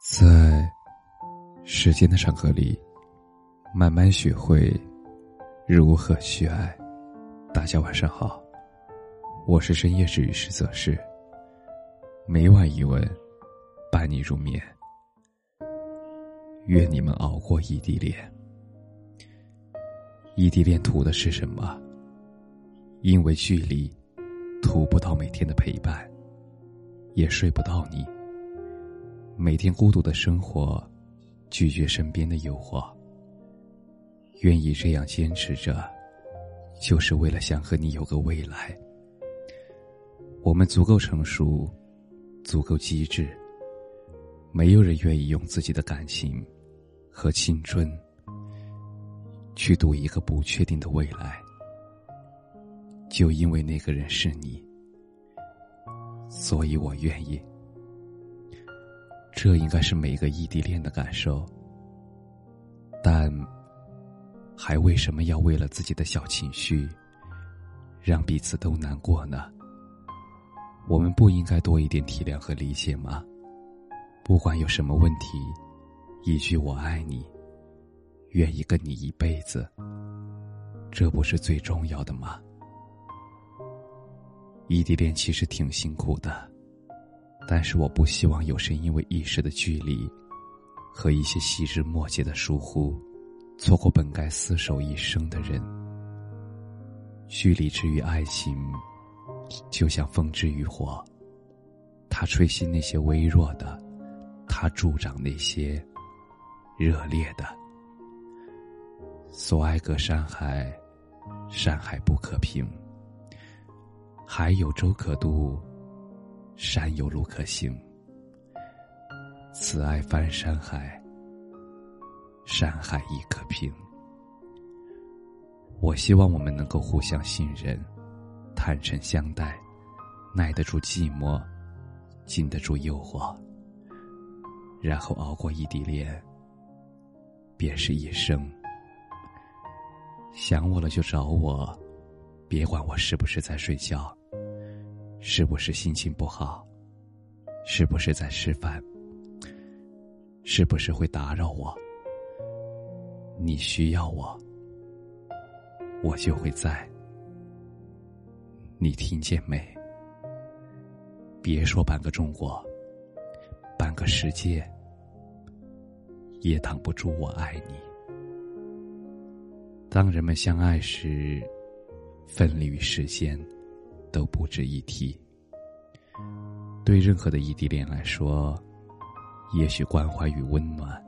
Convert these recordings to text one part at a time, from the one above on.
在时间的长河里，慢慢学会如何去爱。大家晚上好，我是深夜治愈师泽是。每晚一问，伴你入眠。愿你们熬过异地恋。异地恋图的是什么？因为距离，图不到每天的陪伴，也睡不到你。每天孤独的生活，拒绝身边的诱惑。愿意这样坚持着，就是为了想和你有个未来。我们足够成熟，足够机智。没有人愿意用自己的感情和青春去赌一个不确定的未来。就因为那个人是你，所以我愿意。这应该是每个异地恋的感受，但还为什么要为了自己的小情绪，让彼此都难过呢？我们不应该多一点体谅和理解吗？不管有什么问题，一句“我爱你”，愿意跟你一辈子，这不是最重要的吗？异地恋其实挺辛苦的。但是我不希望有谁因为一时的距离，和一些细枝末节的疏忽，错过本该厮守一生的人。距离之于爱情，就像风之于火，它吹熄那些微弱的，它助长那些热烈的。所爱隔山海，山海不可平。海有舟可渡。山有路可行，此爱翻山海，山海亦可平。我希望我们能够互相信任，坦诚相待，耐得住寂寞，经得住诱惑，然后熬过异地恋，便是一生。想我了就找我，别管我是不是在睡觉。是不是心情不好？是不是在吃饭？是不是会打扰我？你需要我，我就会在。你听见没？别说半个中国，半个世界也挡不住我爱你。当人们相爱时，分离于世间。都不值一提。对任何的异地恋来说，也许关怀与温暖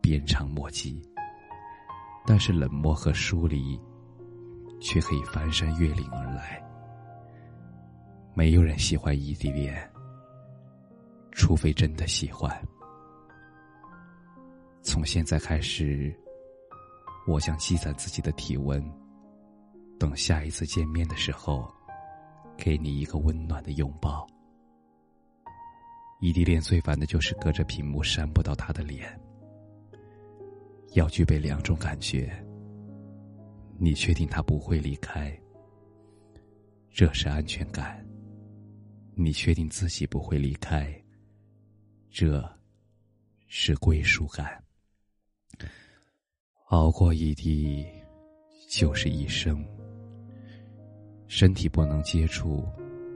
鞭长莫及，但是冷漠和疏离却可以翻山越岭而来。没有人喜欢异地恋，除非真的喜欢。从现在开始，我将积攒自己的体温，等下一次见面的时候。给你一个温暖的拥抱。异地恋最烦的就是隔着屏幕扇不到他的脸。要具备两种感觉。你确定他不会离开？这是安全感。你确定自己不会离开？这是归属感。熬过异地，就是一生。身体不能接触，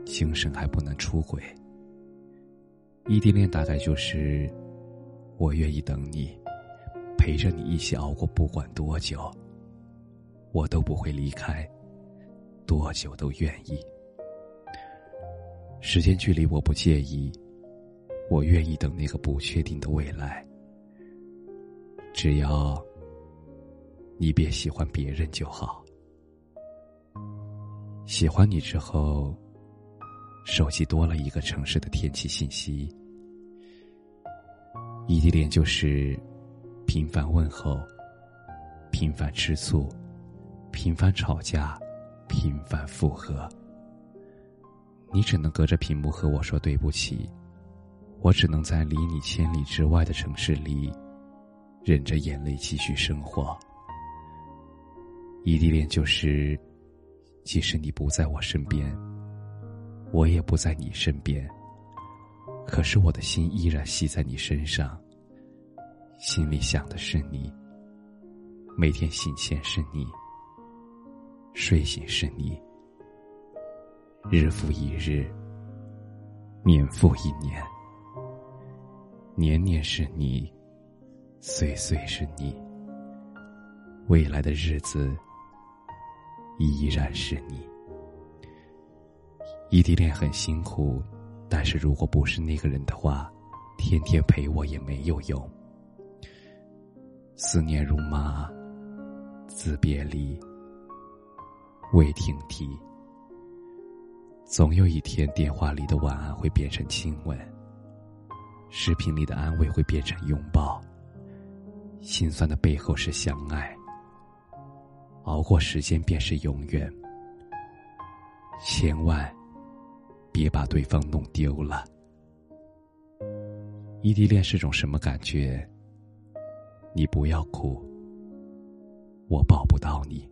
精神还不能出轨。异地恋大概就是，我愿意等你，陪着你一起熬过，不管多久，我都不会离开，多久都愿意。时间距离我不介意，我愿意等那个不确定的未来。只要你别喜欢别人就好。喜欢你之后，手机多了一个城市的天气信息。异地恋就是频繁问候、频繁吃醋、频繁吵架、频繁复合。你只能隔着屏幕和我说对不起，我只能在离你千里之外的城市里，忍着眼泪继续生活。异地恋就是。即使你不在我身边，我也不在你身边。可是我的心依然系在你身上，心里想的是你，每天醒前是你，睡醒是你，日复一日，年复一年，年年是你，岁岁是你，未来的日子依然是你。异地恋很辛苦。但是如果不是那个人的话，天天陪我也没有用。思念如麻，自别离未停蹄。总有一天，电话里的晚安会变成亲吻，视频里的安慰会变成拥抱。心酸的背后是相爱，熬过时间便是永远。千万。别把对方弄丢了。异地恋是种什么感觉？你不要哭，我抱不到你。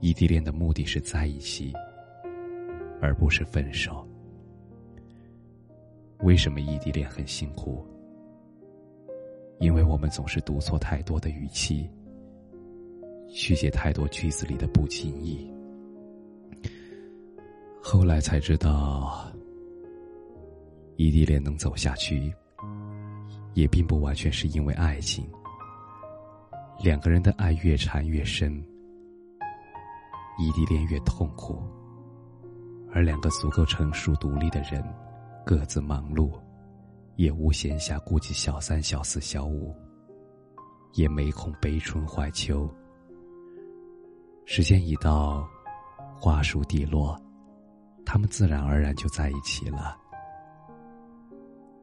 异地恋的目的是在一起，而不是分手。为什么异地恋很辛苦？因为我们总是读错太多的语气，续写太多句子里的不经意。后来才知道，异地恋能走下去，也并不完全是因为爱情。两个人的爱越缠越深，异地恋越痛苦。而两个足够成熟独立的人，各自忙碌，也无闲暇顾及小三、小四、小五，也没空悲春怀秋。时间一到，花熟蒂落。他们自然而然就在一起了。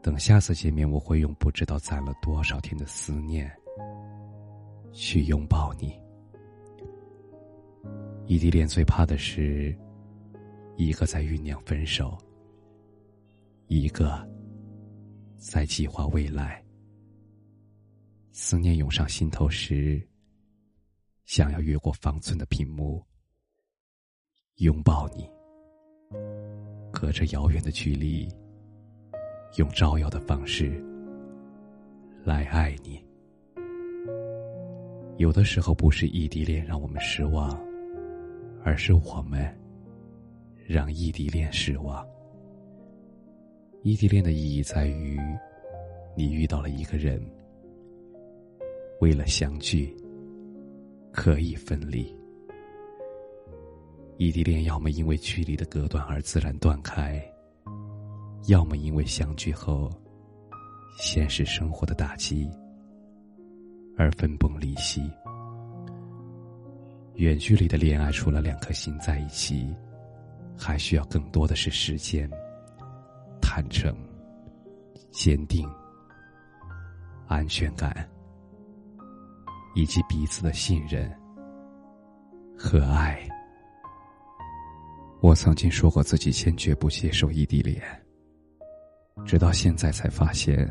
等下次见面，我会用不知道攒了多少天的思念去拥抱你。异地恋最怕的是，一个在酝酿分手，一个在计划未来。思念涌上心头时，想要越过方寸的屏幕拥抱你。隔着遥远的距离，用照耀的方式来爱你。有的时候不是异地恋让我们失望，而是我们让异地恋失望。异地恋的意义在于，你遇到了一个人，为了相聚，可以分离。异地恋要么因为距离的隔断而自然断开，要么因为相聚后，现实生活的打击而分崩离析。远距离的恋爱，除了两颗心在一起，还需要更多的是时间、坦诚、坚定、安全感，以及彼此的信任和爱。我曾经说过自己坚决不接受异地恋，直到现在才发现，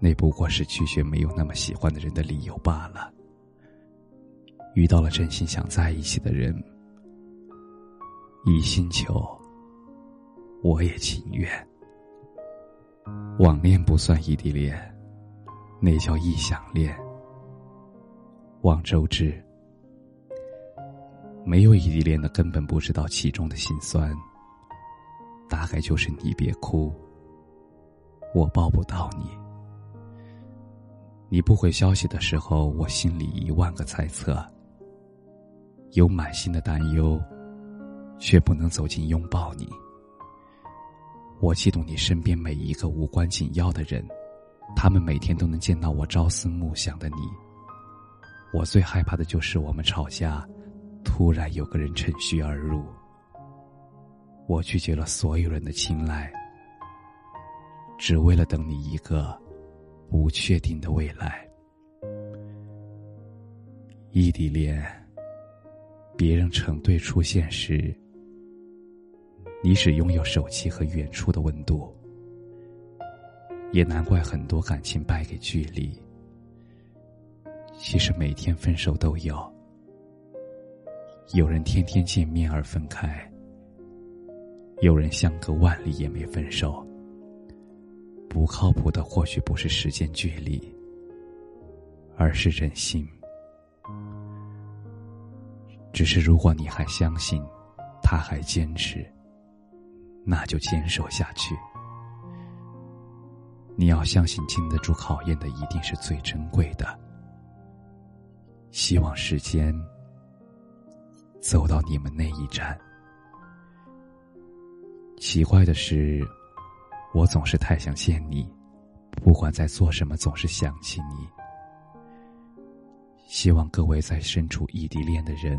那不过是拒绝没有那么喜欢的人的理由罢了。遇到了真心想在一起的人，一心求，我也情愿。网恋不算异地恋，那叫异想恋。望周知。没有异地恋的，根本不知道其中的辛酸。大概就是你别哭，我抱不到你。你不回消息的时候，我心里一万个猜测，有满心的担忧，却不能走近拥抱你。我嫉妒你身边每一个无关紧要的人，他们每天都能见到我朝思暮想的你。我最害怕的就是我们吵架。突然有个人趁虚而入，我拒绝了所有人的青睐，只为了等你一个不确定的未来。异地恋，别人成对出现时，你只拥有手机和远处的温度，也难怪很多感情败给距离。其实每天分手都有。有人天天见面而分开，有人相隔万里也没分手。不靠谱的或许不是时间距离，而是人心。只是如果你还相信，他还坚持，那就坚守下去。你要相信，经得住考验的一定是最珍贵的。希望时间走到你们那一站。奇怪的是，我总是太想见你，不管在做什么，总是想起你。希望各位在身处异地恋的人。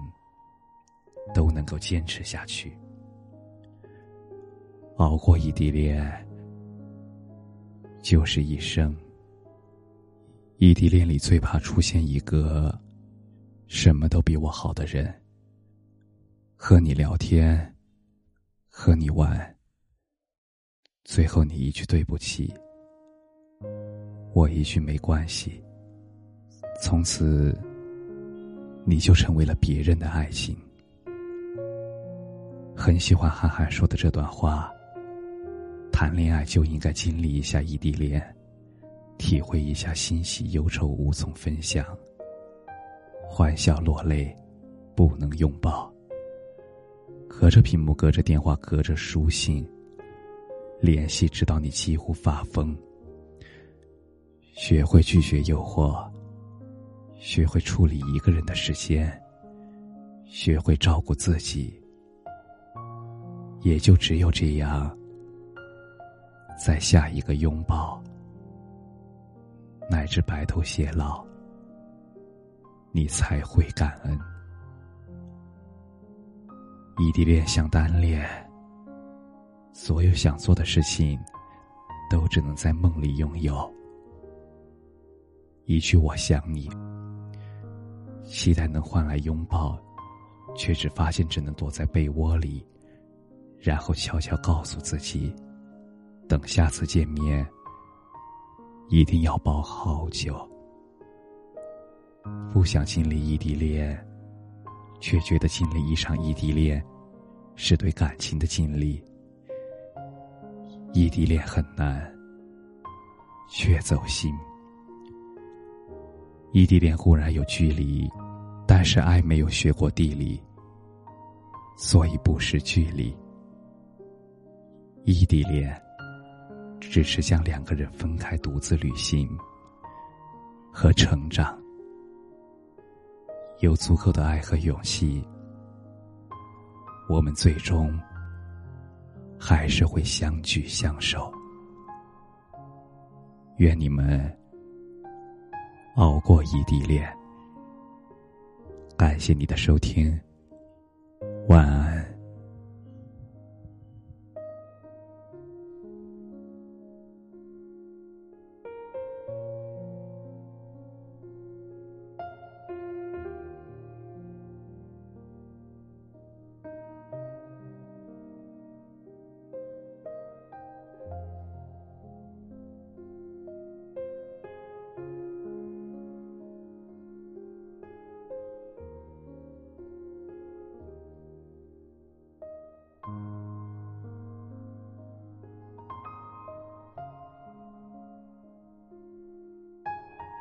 都能够坚持下去，熬过异地恋就是一生。异地恋里最怕出现一个什么都比我好的人，和你聊天，和你玩，最后你一句对不起，我一句没关系，从此你就成为了别人的爱情。很喜欢韩寒说的这段话。谈恋爱就应该经历一下异地恋，体会一下欣喜忧愁无从分享，欢笑落泪不能拥抱，隔着屏幕，隔着电话，隔着书信，联系直到你几乎发疯。学会拒绝诱惑，学会处理一个人的时间，学会照顾自己。也就只有这样，在下一个拥抱，乃至白头偕老，你才会感恩。异地恋像单恋，所有想做的事情，都只能在梦里拥有。一句“我想你”，期待能换来拥抱，却只发现只能躲在被窝里。然后悄悄告诉自己，等下次见面，一定要抱好久。不想经历异地恋，却觉得经历一场异地恋，是对感情的尽力。异地恋很难，却走心。异地恋固然有距离，但是爱没有学过地理，所以不是距离。异地恋，只是将两个人分开，独自旅行和成长。有足够的爱和勇气，我们最终还是会相聚相守。愿你们熬过异地恋。感谢你的收听，晚安。